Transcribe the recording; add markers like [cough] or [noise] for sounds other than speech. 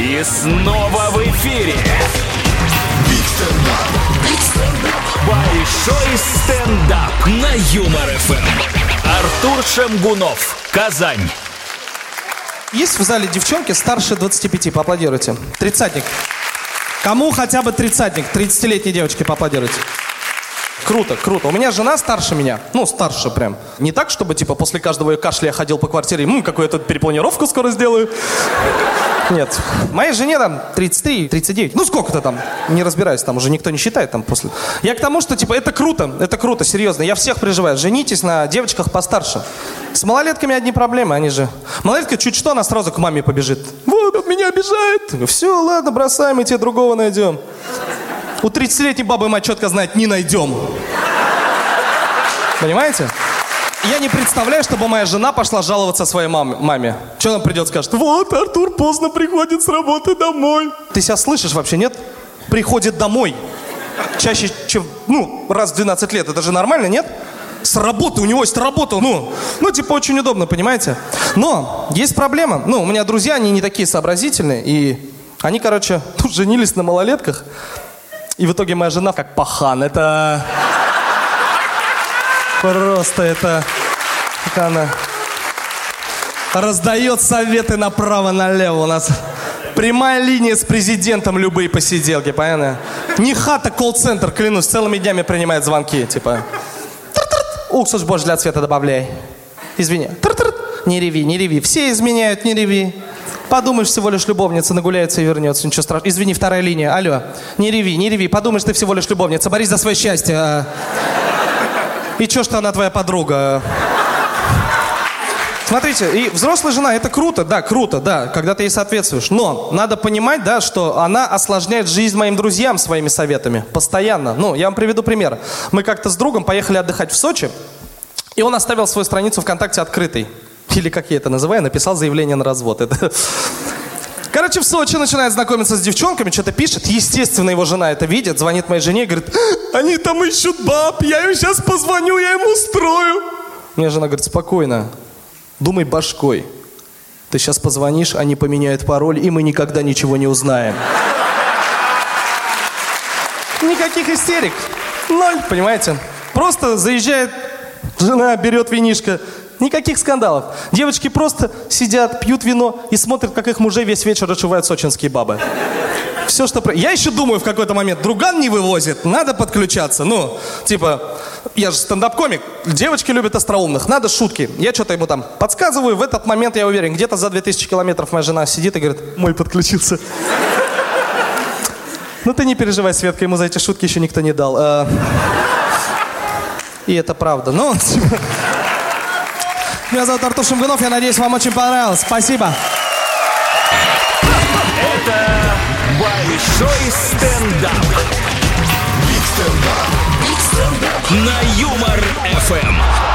И снова в эфире. Большой стендап на Юмор ФМ. Артур Шемгунов, Казань. Есть в зале девчонки старше 25, поаплодируйте. Тридцатник. Кому хотя бы тридцатник? 30-летней девочке поаплодируйте. Круто, круто. У меня жена старше меня. Ну, старше прям. Не так, чтобы, типа, после каждого ее кашля я ходил по квартире, ммм, какую я тут перепланировку скоро сделаю. Нет. Моей жене там 33, 39. Ну, сколько-то там. Не разбираюсь, там уже никто не считает там после. Я к тому, что, типа, это круто. Это круто, серьезно. Я всех приживаю. Женитесь на девочках постарше. С малолетками одни проблемы, они же... Малолетка чуть что, она сразу к маме побежит. Вот, он меня обижает. Все, ладно, бросаем, мы тебе другого найдем. У 30-летней бабы мать четко знает, не найдем. Понимаете? Я не представляю, чтобы моя жена пошла жаловаться своей маме. маме. Что она придет, скажет, вот, Артур поздно приходит с работы домой. Ты себя слышишь вообще, нет? Приходит домой. Чаще, чем, ну, раз в 12 лет. Это же нормально, нет? С работы, у него есть работа, ну, ну, типа, очень удобно, понимаете? Но есть проблема. Ну, у меня друзья, они не такие сообразительные, и они, короче, тут [laughs] женились на малолетках. И в итоге моя жена как пахан. Это... Просто это... Как она... Раздает советы направо-налево. У нас прямая линия с президентом любые посиделки, понятно? Не хата, колл-центр, клянусь, целыми днями принимает звонки, типа... Уксус больше для цвета добавляй. Извини. Не реви, не реви. Все изменяют, не реви. Подумаешь, всего лишь любовница нагуляется и вернется. Ничего страшного. Извини, вторая линия. Алло. Не реви, не реви. Подумаешь, ты всего лишь любовница. Борись за свое счастье. а. И чё, что она твоя подруга? Смотрите, и взрослая жена, это круто, да, круто, да, когда ты ей соответствуешь. Но надо понимать, да, что она осложняет жизнь моим друзьям своими советами. Постоянно. Ну, я вам приведу пример. Мы как-то с другом поехали отдыхать в Сочи, и он оставил свою страницу ВКонтакте открытой. Или, как я это называю, написал заявление на развод. Это... [laughs] Короче, в Сочи начинает знакомиться с девчонками, что-то пишет. Естественно, его жена это видит, звонит моей жене и говорит, они там ищут баб, я им сейчас позвоню, я им устрою. Мне жена говорит, спокойно, думай башкой. Ты сейчас позвонишь, они поменяют пароль, и мы никогда ничего не узнаем. Никаких истерик. Ноль, понимаете? Просто заезжает жена, берет винишко. Никаких скандалов. Девочки просто сидят, пьют вино и смотрят, как их мужей весь вечер отшивают сочинские бабы. Все, что... Я еще думаю в какой-то момент, друган не вывозит, надо подключаться. Ну, типа, я же стендап-комик, девочки любят остроумных, надо шутки. Я что-то ему там подсказываю, в этот момент, я уверен, где-то за 2000 километров моя жена сидит и говорит, мой подключился. Ну ты не переживай, Светка, ему за эти шутки еще никто не дал. А, И это правда. Ну, типа, меня зовут Артур Шамгунов, я надеюсь, вам очень понравилось. Спасибо. Большой стендап. На Юмор ФМ.